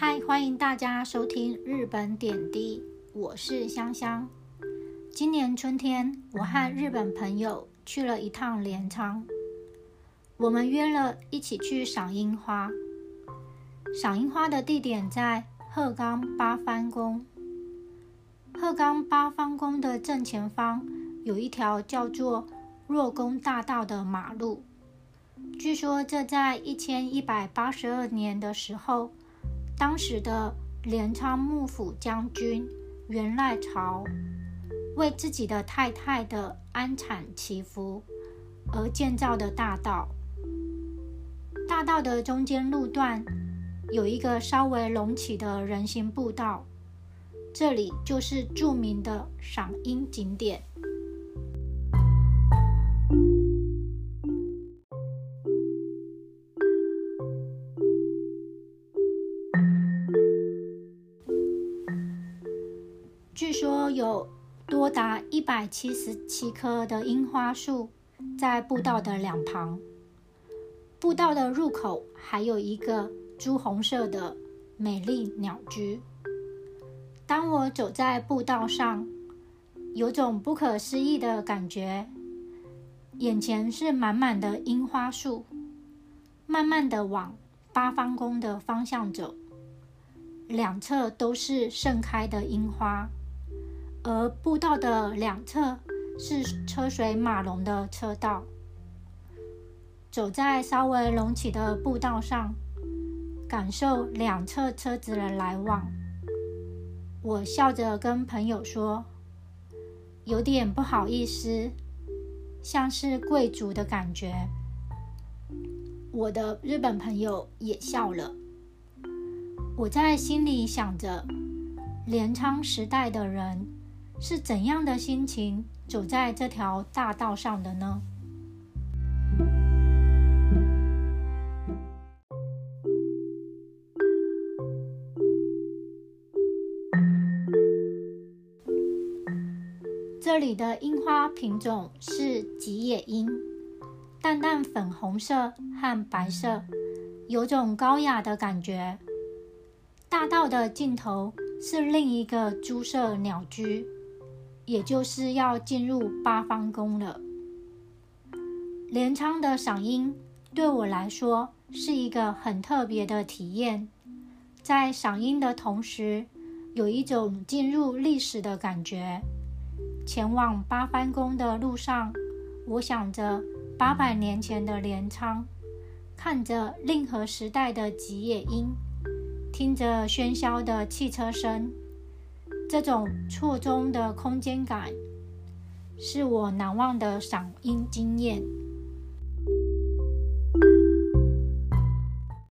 嗨欢迎大家收听《日本点滴》，我是香香。今年春天，我和日本朋友去了一趟镰仓，我们约了一起去赏樱花。赏樱花的地点在鹤冈八幡宫。鹤冈八幡宫的正前方有一条叫做若宫大道的马路。据说这在一千一百八十二年的时候，当时的镰仓幕府将军源赖朝为自己的太太的安产祈福而建造的大道。大道的中间路段有一个稍微隆起的人行步道。这里就是著名的赏樱景点。据说有多达一百七十七棵的樱花树在步道的两旁。步道的入口还有一个朱红色的美丽鸟居。当我走在步道上，有种不可思议的感觉。眼前是满满的樱花树，慢慢的往八方宫的方向走，两侧都是盛开的樱花，而步道的两侧是车水马龙的车道。走在稍微隆起的步道上，感受两侧车子的来往。我笑着跟朋友说：“有点不好意思，像是贵族的感觉。”我的日本朋友也笑了。我在心里想着，镰仓时代的人是怎样的心情走在这条大道上的呢？这里的樱花品种是吉野樱，淡淡粉红色和白色，有种高雅的感觉。大道的尽头是另一个朱色鸟居，也就是要进入八方宫了。镰仓的嗓音对我来说是一个很特别的体验，在嗓音的同时，有一种进入历史的感觉。前往八幡宫的路上，我想着八百年前的镰仓，看着令和时代的吉野樱，听着喧嚣的汽车声，这种错综的空间感，是我难忘的赏樱经验。